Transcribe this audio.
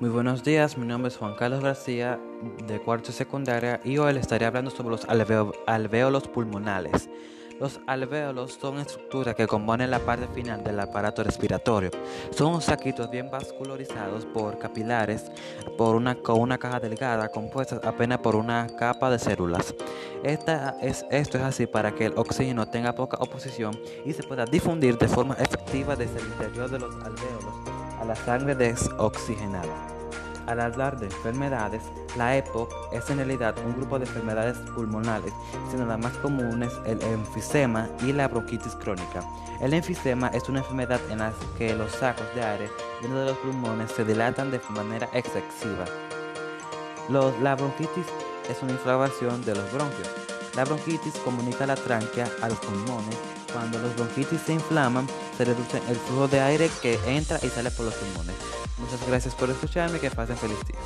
Muy buenos días, mi nombre es Juan Carlos García de cuarto secundaria y hoy les estaré hablando sobre los alvéolos pulmonales. Los alvéolos son estructuras que componen la parte final del aparato respiratorio. Son saquitos bien vascularizados por capilares por una, con una caja delgada compuesta apenas por una capa de células. Esto es así para que el oxígeno tenga poca oposición y se pueda difundir de forma efectiva desde el interior de los alvéolos a la sangre desoxigenada. Al hablar de enfermedades, la EPOC es en realidad un grupo de enfermedades pulmonares, siendo las más comunes el enfisema y la bronquitis crónica. El enfisema es una enfermedad en la que los sacos de aire dentro de los pulmones se dilatan de manera excesiva. la bronquitis es una inflamación de los bronquios. La bronquitis comunica la tráquea a los pulmones. Cuando los bronquitis se inflaman, se reduce el flujo de aire que entra y sale por los pulmones. Muchas gracias por escucharme, que pasen feliz día.